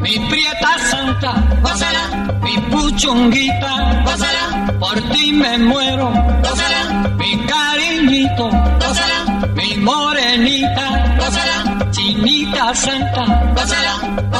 Mi prieta santa, gózala, mi puchunguita, gózala, por ti me muero, gózala, mi cariñito, gózala, mi morenita, gózala, chinita santa, gózala, gózala, gózala,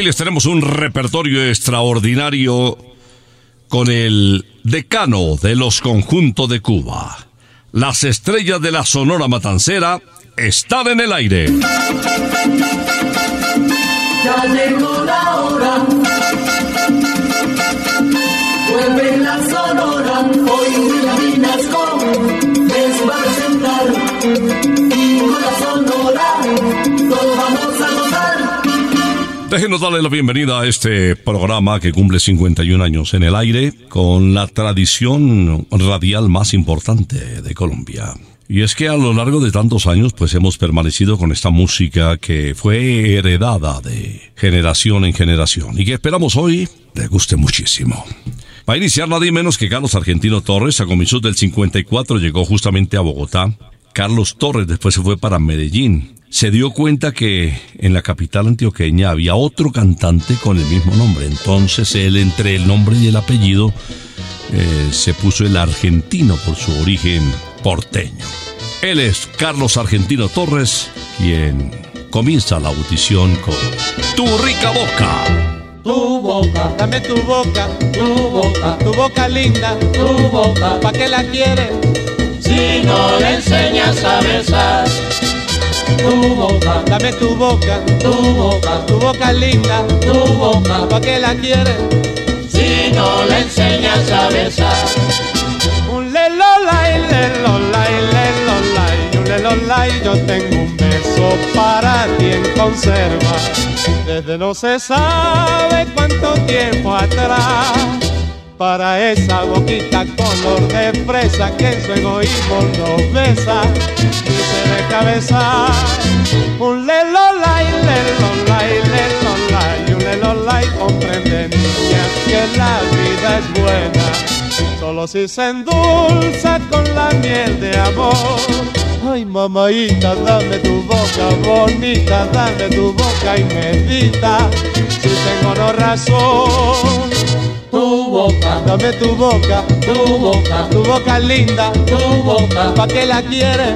Hoy les tenemos un repertorio extraordinario con el decano de los conjuntos de Cuba. Las estrellas de la Sonora Matancera están en el aire. Ya la Déjenos darle la bienvenida a este programa que cumple 51 años en el aire con la tradición radial más importante de Colombia. Y es que a lo largo de tantos años pues hemos permanecido con esta música que fue heredada de generación en generación y que esperamos hoy le guste muchísimo. Va a iniciar nadie menos que Carlos Argentino Torres. A comienzos del 54 llegó justamente a Bogotá. Carlos Torres después se fue para Medellín. Se dio cuenta que en la capital antioqueña había otro cantante con el mismo nombre. Entonces él entre el nombre y el apellido eh, se puso el argentino por su origen porteño. Él es Carlos Argentino Torres, quien comienza la audición con Tu rica boca. Tu boca, dame tu boca, tu boca, tu boca linda, tu boca, ¿pa' qué la quieres? Si no le enseñas a besar. tu boca, dame tu boca, tu boca, tu boca linda, tu boca, ¿pa' qué la quieres? Si no le enseñas a besar. Un lelolay, lelolay, lelolay, un lelolay, yo tengo un beso para ti en conserva, desde no se sabe cuánto tiempo atrás para esa boquita color de fresa que en su egoísmo nos besa y se deja besar. Un lelolay, lelolay, lelolay, un lelolay comprende niñas que la vida es buena, solo si se endulza con la miel de amor. Ay, mamaita, dame tu boca bonita, dame tu boca y medita, si tengo no razón Tu boca, Dame tu boca, tu boca, tu boca linda, tu boca. ¿pa' qué la quieres?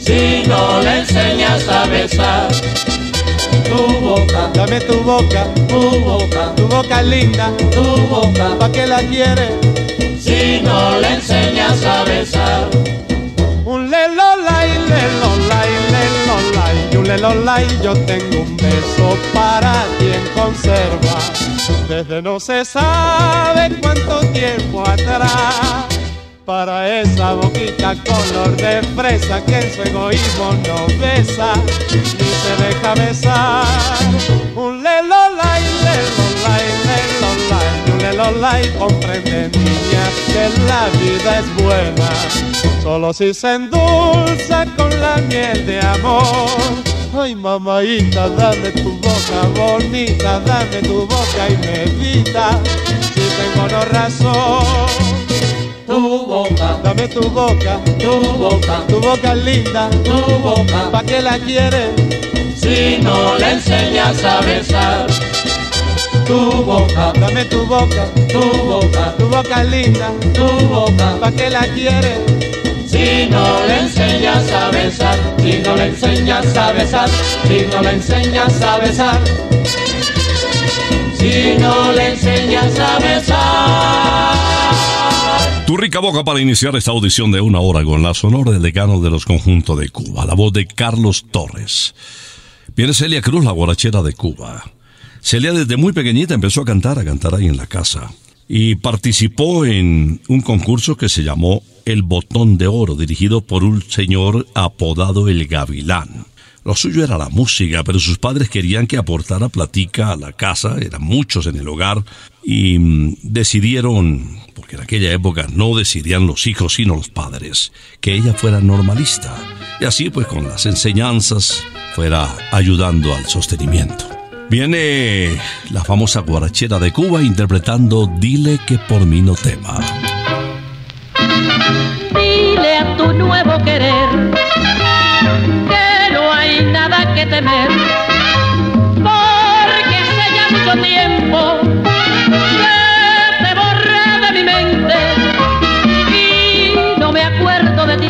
Si no le enseñas a besar. Tu boca, Dame tu boca, tu boca, tu boca linda, tu boca. ¿pa' qué la quieres? Si no le enseñas a besar. Un lelolay, lelolay, lelolay, un lelolay, yo tengo un beso para ti en conserva, desde no se sabe cuánto tiempo atrás. Para esa boquita color de fresa que en su egoísmo no besa ni se deja besar. Un lelolay, lelolay, lelolay, un lelolay comprende niñas que la vida es buena solo si se endulza con la miel de amor. Ay, mamaita, dame tu boca bonita, dame tu boca y medita, si tengo no razón. Tu boca, Dame tu boca, tu boca, tu boca linda, tu boca. ¿pa' qué la quieres? Si no le enseñas a besar. Tu boca, Dame tu boca, tu boca, tu boca linda, tu boca. ¿pa' qué la quieres? Si no le enseñas a besar, si no le enseñas a besar, si no le enseñas a besar, si no le enseñas a besar. Tu rica boca para iniciar esta audición de una hora con la sonora del decano de los conjuntos de Cuba, la voz de Carlos Torres. Viene Celia Cruz, la guarachera de Cuba. Celia desde muy pequeñita empezó a cantar, a cantar ahí en la casa. Y participó en un concurso que se llamó El Botón de Oro, dirigido por un señor apodado El Gavilán. Lo suyo era la música, pero sus padres querían que aportara platica a la casa, eran muchos en el hogar, y mm, decidieron, porque en aquella época no decidían los hijos sino los padres, que ella fuera normalista. Y así pues con las enseñanzas fuera ayudando al sostenimiento. Viene la famosa guarachera de Cuba interpretando Dile que por mí no tema. Dile a tu nuevo querer que no hay nada que temer, porque hace ya mucho tiempo que te borré de mi mente y no me acuerdo de ti,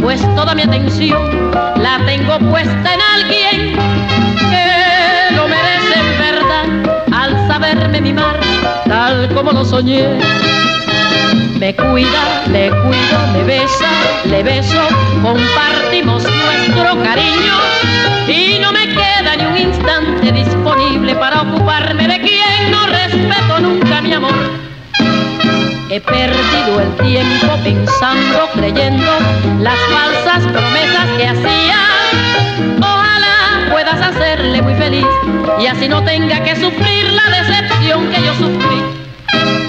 pues toda mi atención la tengo puesta en tal como lo soñé. Me cuida, le cuido, me besa, le beso, compartimos nuestro cariño y no me queda ni un instante disponible para ocuparme de quien no respeto nunca mi amor. He perdido el tiempo pensando, creyendo las falsas promesas que hacía. Puedas hacerle muy feliz y así no tenga que sufrir la decepción que yo sufrí.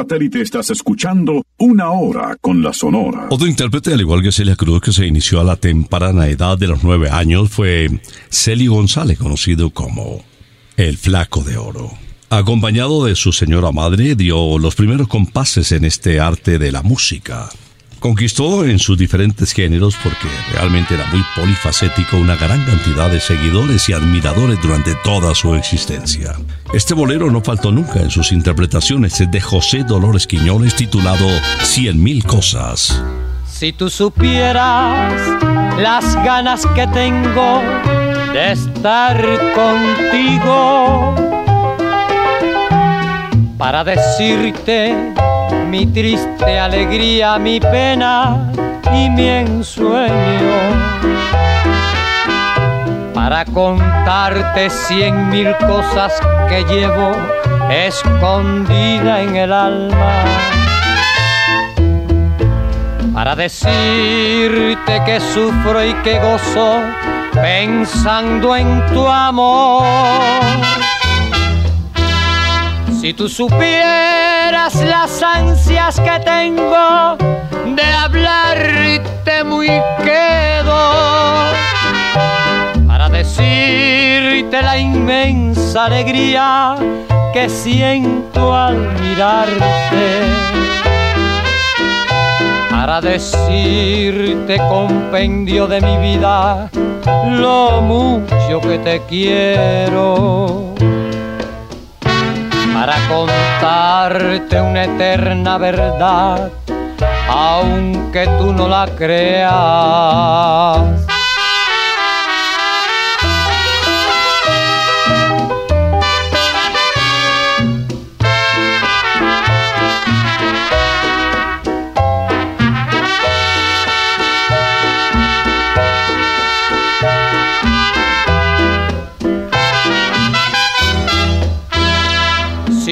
Satélite estás escuchando Una Hora con la Sonora. Otro intérprete, al igual que Celia Cruz, que se inició a la temprana edad de los nueve años, fue Celio González, conocido como El Flaco de Oro. Acompañado de su señora madre, dio los primeros compases en este arte de la música. Conquistó en sus diferentes géneros porque realmente era muy polifacético una gran cantidad de seguidores y admiradores durante toda su existencia. Este bolero no faltó nunca en sus interpretaciones de José Dolores Quiñones titulado Cien mil cosas. Si tú supieras las ganas que tengo de estar contigo para decirte mi triste alegría, mi pena y mi ensueño. Para contarte cien mil cosas que llevo escondida en el alma. Para decirte que sufro y que gozo pensando en tu amor si tú supieras las ansias que tengo de hablarte muy quedo decirte la inmensa alegría que siento al mirarte. Para decirte compendio de mi vida lo mucho que te quiero para contarte una eterna verdad, aunque tú no la creas.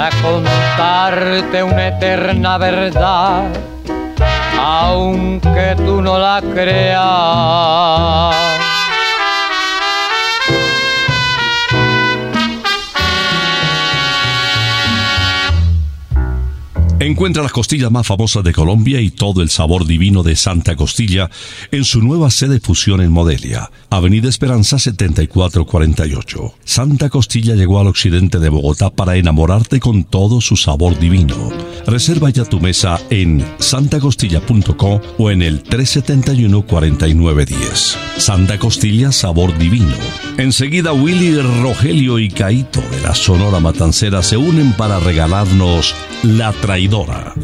para contarte una eterna verdad, aunque tú no la creas. Encuentra las costillas más famosas de Colombia y todo el sabor divino de Santa Costilla en su nueva sede fusión en Modelia, Avenida Esperanza 7448. Santa Costilla llegó al occidente de Bogotá para enamorarte con todo su sabor divino. Reserva ya tu mesa en santacostilla.com o en el 371-4910. Santa Costilla Sabor Divino. Enseguida Willy, Rogelio y Caito de la Sonora Matancera se unen para regalarnos La Traidora.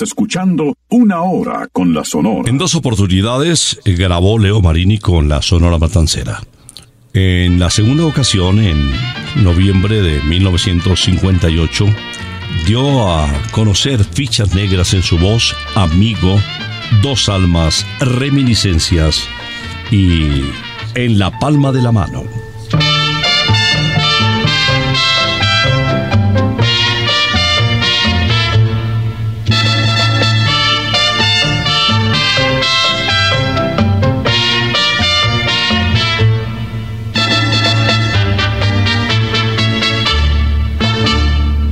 Escuchando Una Hora con la Sonora. En dos oportunidades eh, grabó Leo Marini con la Sonora Matancera. En la segunda ocasión, en noviembre de 1958, dio a conocer fichas negras en su voz, Amigo, Dos Almas, Reminiscencias y En la Palma de la Mano.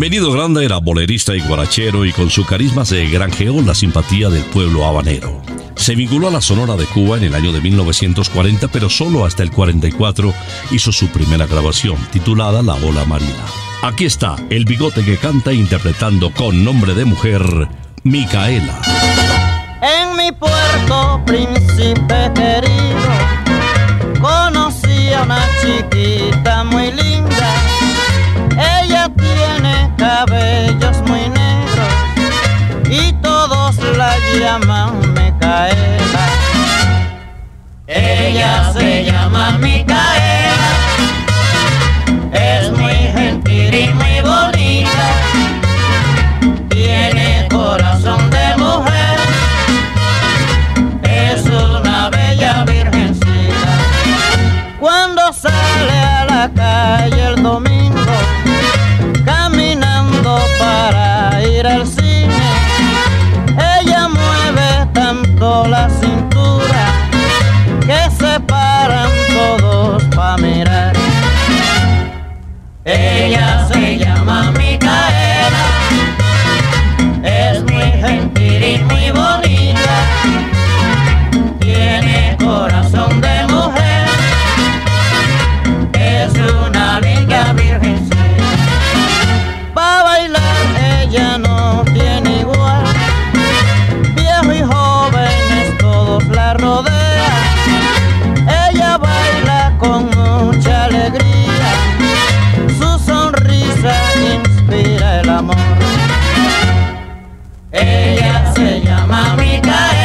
Bienvenido Granda era bolerista y guarachero y con su carisma se granjeó la simpatía del pueblo habanero. Se vinculó a la Sonora de Cuba en el año de 1940, pero solo hasta el 44 hizo su primera grabación, titulada La Ola Marina. Aquí está el bigote que canta interpretando con nombre de mujer, Micaela. En mi puerto, príncipe querido, conocí a una chiquita muy linda. Cabellos muy negros y todos la llaman Micaela. Ella se llama Micaela, es muy gentil y muy bonita. Tiene corazón de mujer, es una bella virgencita. Cuando sale a la calle el domingo, ir al cine, ella mueve tanto la cintura que se paran todos para mirar. Ella se llama Micaela, es muy gentil y muy bonita, tiene corazón Ella se llama Micaela.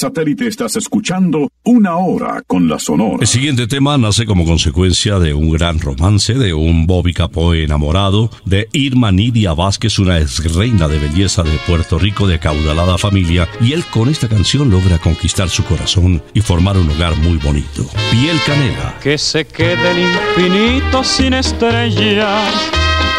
Satélite estás escuchando Una Hora con la Sonora. El siguiente tema nace como consecuencia de un gran romance de un Bobby Capoe enamorado de Irma Nidia Vázquez, una ex reina de belleza de Puerto Rico de acaudalada familia, y él con esta canción logra conquistar su corazón y formar un hogar muy bonito. Piel Canela. Que se quede el infinito sin estrellas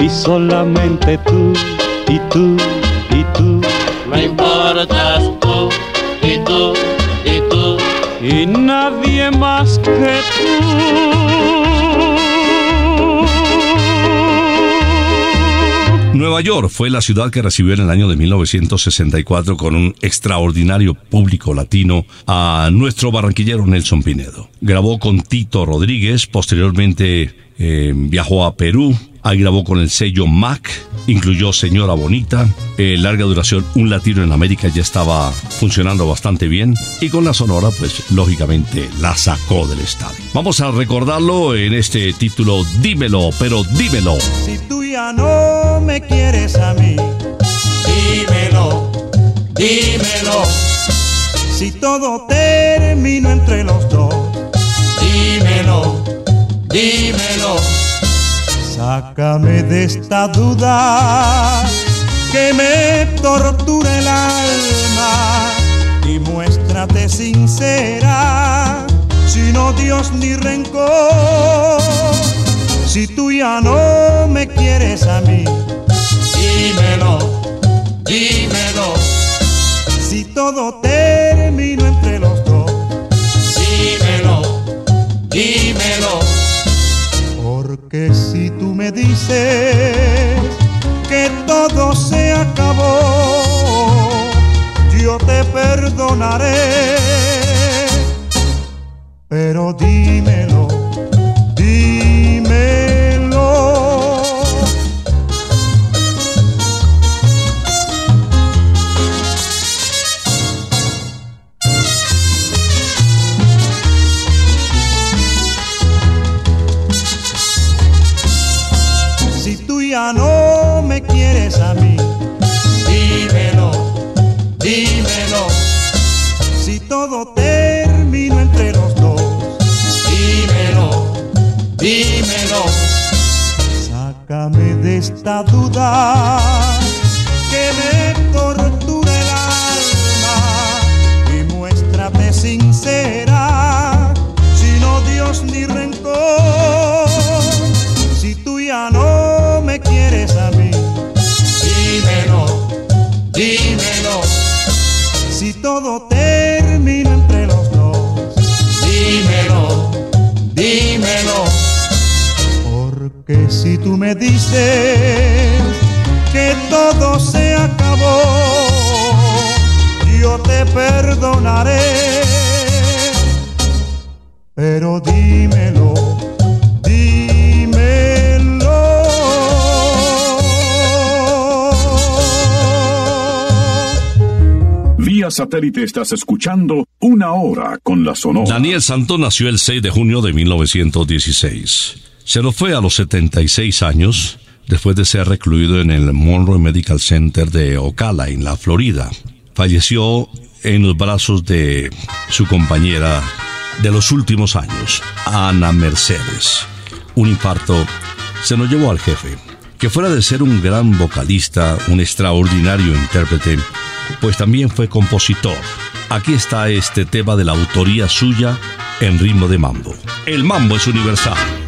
y solamente tú y tú y tú Me importas tú y tú y tú. y nadie más que tú. Nueva York fue la ciudad que recibió en el año de 1964 con un extraordinario público latino a nuestro barranquillero Nelson Pinedo. Grabó con Tito Rodríguez, posteriormente eh, viajó a Perú, ahí grabó con el sello Mac, incluyó Señora Bonita, eh, larga duración Un Latino en América ya estaba funcionando bastante bien y con la Sonora pues lógicamente la sacó del estadio. Vamos a recordarlo en este título Dímelo, pero dímelo. Si tú ya no me quieres a mí, Dímelo, dímelo, si todo terminó entre los dos, dímelo, dímelo. Sácame de esta duda que me tortura el alma y muéstrate sincera, sin odios ni rencor. Si tú ya no me quieres a mí, Dímelo, dímelo, si todo terminó entre los dos, dímelo, dímelo. Me dices que todo se acabó, yo te perdonaré. Pero dímelo. Esta duda me dices que todo se acabó, yo te perdonaré. Pero dímelo, dímelo. Vía satélite estás escuchando Una Hora con la Sonora. Daniel Santo nació el 6 de junio de 1916. Se lo fue a los 76 años después de ser recluido en el Monroe Medical Center de Ocala, en la Florida. Falleció en los brazos de su compañera de los últimos años, Ana Mercedes. Un infarto se nos llevó al jefe, que fuera de ser un gran vocalista, un extraordinario intérprete, pues también fue compositor. Aquí está este tema de la autoría suya en ritmo de mambo. El mambo es universal.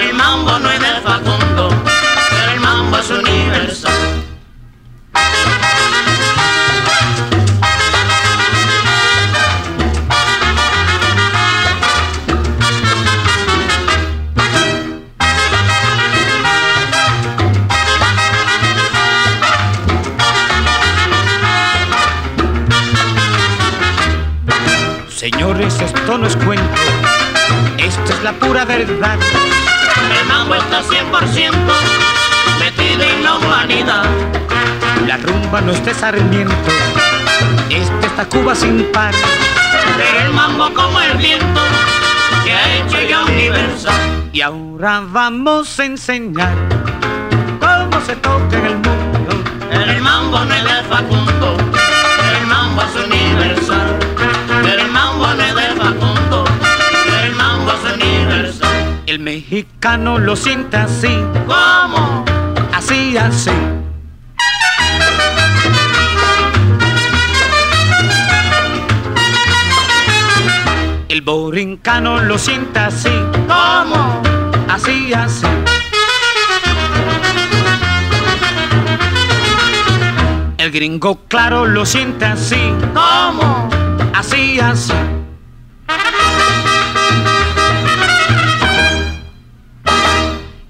El mambo no es de Facundo, el mambo es universal. Señores, esto no es cuento, esto es la pura verdad. El mambo está 100% metido en la humanidad. La rumba no es de Sarmiento, este está Cuba sin par. Pero el mambo como el viento se ha hecho ya universal. Y ahora vamos a enseñar cómo se toca en el mundo. El mambo no es de Facundo, mexicano lo siente así, ¿Cómo? así, así. El borincano lo siente así, ¿Cómo? así, así. El gringo claro lo siente así, ¿Cómo? así, así.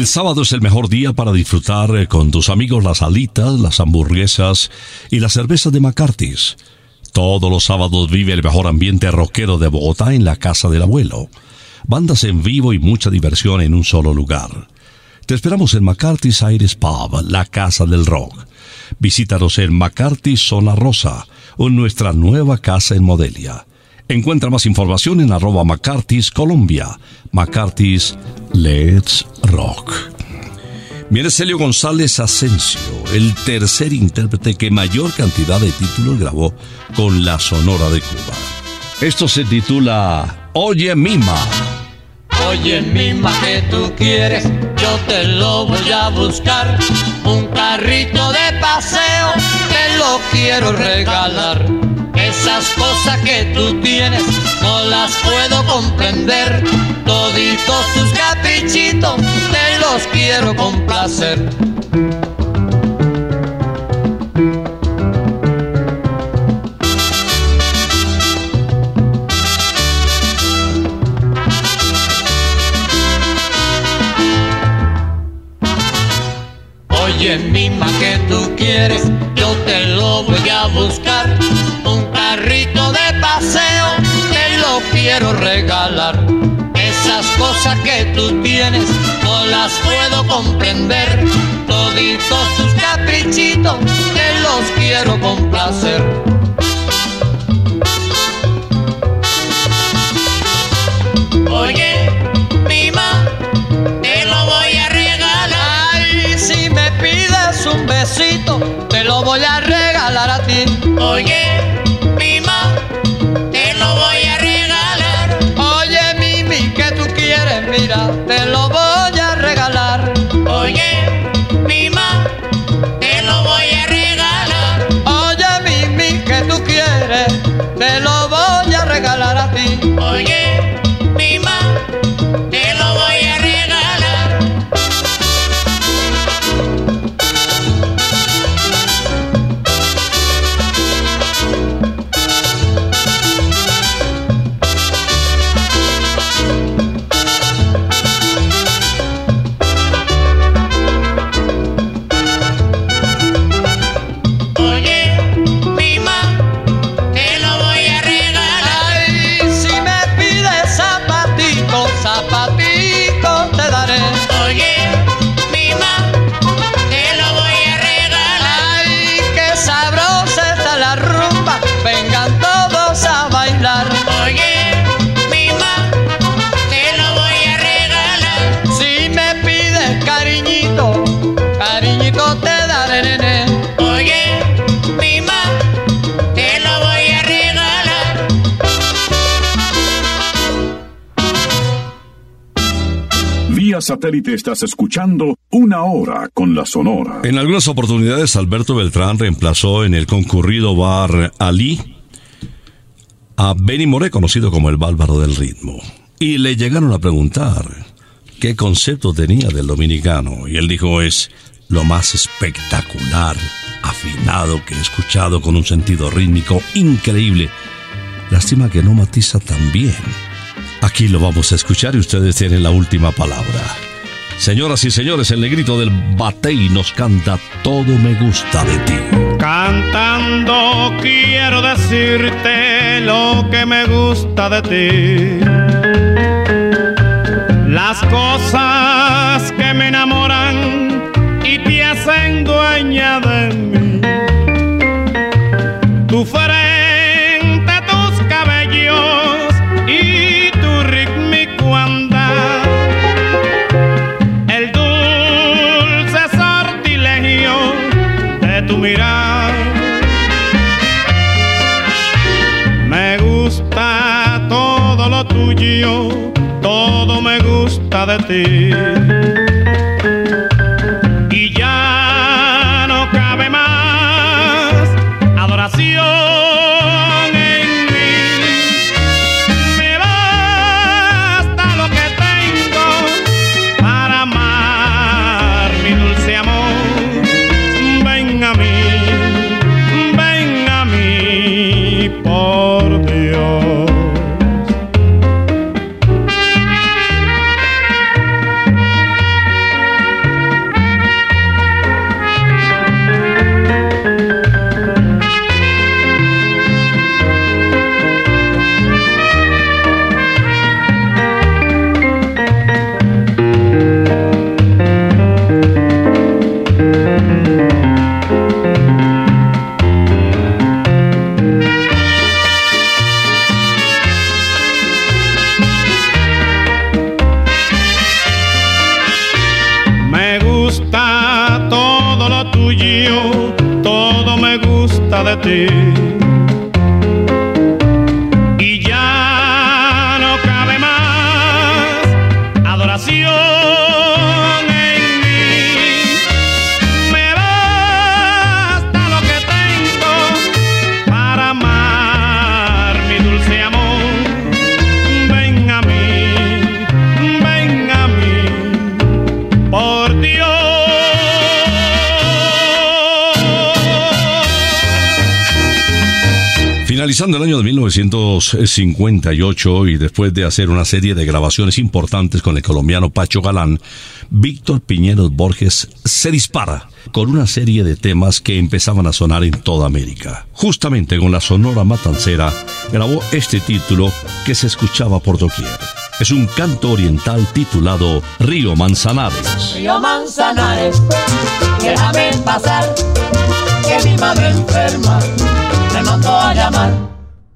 El sábado es el mejor día para disfrutar eh, con tus amigos las alitas, las hamburguesas y las cervezas de McCarthy's. Todos los sábados vive el mejor ambiente rockero de Bogotá en la casa del abuelo. Bandas en vivo y mucha diversión en un solo lugar. Te esperamos en McCarthy's Aires Pub, la casa del rock. Visítanos en McCarthy's Zona Rosa en nuestra nueva casa en Modelia. Encuentra más información en arroba McCarthy's Colombia. Let's Rock. Viene Celio González Asensio, el tercer intérprete que mayor cantidad de títulos grabó con la Sonora de Cuba. Esto se titula Oye Mima. Oye, mima, que tú quieres, te lo voy a buscar. Un carrito de paseo, te lo quiero regalar. Esas cosas que tú tienes, no las puedo comprender. Toditos tus caprichitos, te los quiero complacer. Quiero regalar. Esas cosas que tú tienes no las puedo comprender. Toditos tus caprichitos te los quiero complacer. Oye, prima, te lo voy a regalar. Ay, si me pides un besito, te lo voy a regalar te satélite estás escuchando Una Hora con la Sonora. En algunas oportunidades, Alberto Beltrán reemplazó en el concurrido bar Ali a Benny Moré, conocido como el bárbaro del ritmo. Y le llegaron a preguntar qué concepto tenía del dominicano. Y él dijo, es lo más espectacular, afinado que he escuchado con un sentido rítmico increíble. Lástima que no matiza tan bien. Aquí lo vamos a escuchar y ustedes tienen la última palabra. Señoras y señores, el negrito del batey nos canta Todo me gusta de ti. Cantando quiero decirte lo que me gusta de ti. Las cosas que me enamoran y te hacen dueña gusta 1958 y después de hacer una serie de grabaciones importantes con el colombiano Pacho Galán, Víctor Piñeros Borges se dispara con una serie de temas que empezaban a sonar en toda América. Justamente con la Sonora Matancera grabó este título que se escuchaba por doquier. Es un canto oriental titulado Río Manzanares. Río Manzanares, déjame pasar, que mi madre enferma me mandó a llamar.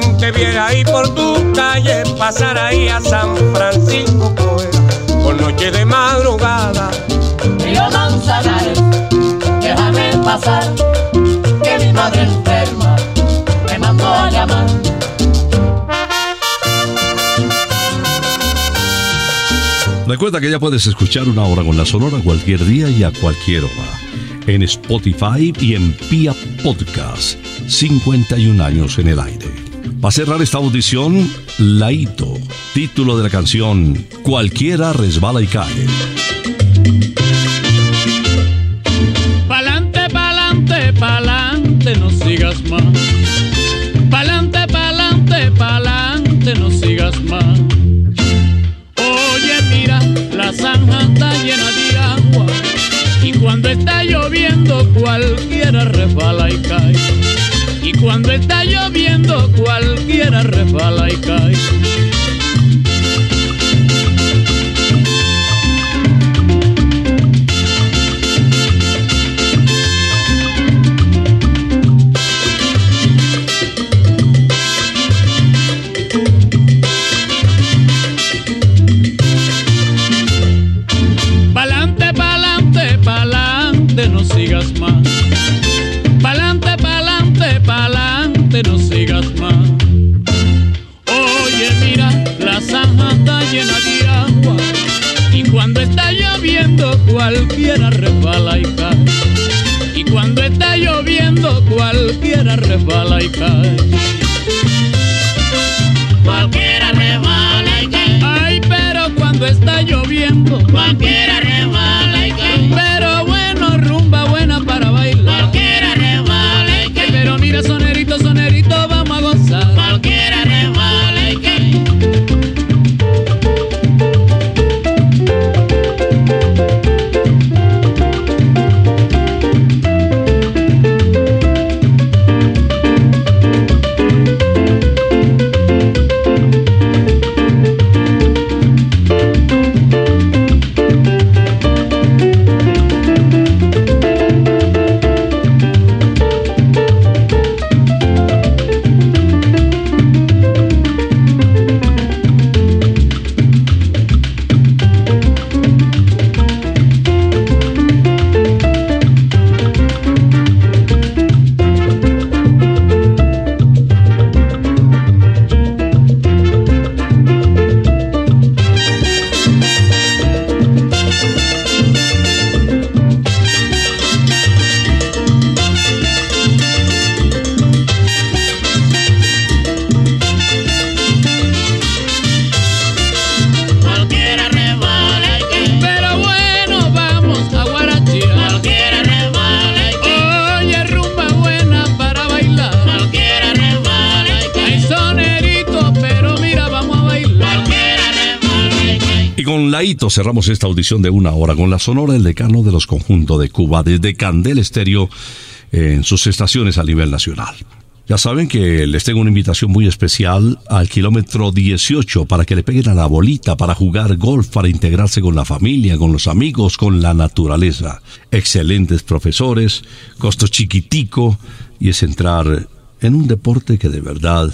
Quien te viera ahí por tu calle, pasar ahí a San Francisco fuera, por noche de madrugada. Río Manzanares, déjame pasar, que mi madre enferma me mandó a llamar. Recuerda que ya puedes escuchar una hora con la Sonora cualquier día y a cualquier hora. En Spotify y en Pia Podcast. 51 años en el aire. Para cerrar esta audición, Laito. Título de la canción Cualquiera resbala y cae. Pa'lante, pa'lante, pa'lante, no sigas más. Pa'lante, pa'lante, pa'lante, no sigas más. Oye, mira, la zanja está llena de agua. Y cuando está lloviendo, cualquiera resbala y cae. Y cuando está lloviendo, cualquiera resbala y cae. Cualquiera resbala y cae. Ay, pero cuando está lloviendo, Cualquiera cerramos esta audición de una hora con la sonora El Decano de los Conjuntos de Cuba desde Candel Estéreo en sus estaciones a nivel nacional. Ya saben que les tengo una invitación muy especial al kilómetro 18 para que le peguen a la bolita, para jugar golf, para integrarse con la familia, con los amigos, con la naturaleza. Excelentes profesores, costo chiquitico y es entrar en un deporte que de verdad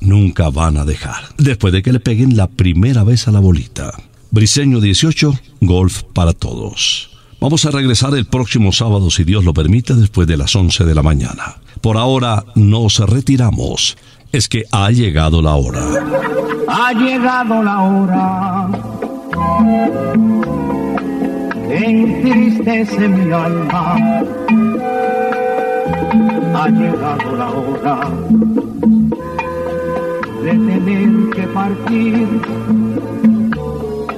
nunca van a dejar. Después de que le peguen la primera vez a la bolita. Briseño 18, golf para todos. Vamos a regresar el próximo sábado, si Dios lo permite, después de las 11 de la mañana. Por ahora nos retiramos. Es que ha llegado la hora. Ha llegado la hora. Entristece mi alma. Ha llegado la hora de tener que partir.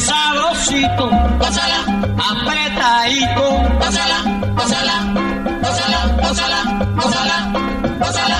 sabrosito, pásala, apretadito, pásala, pásala, pásala, pásala, pásala, pásala.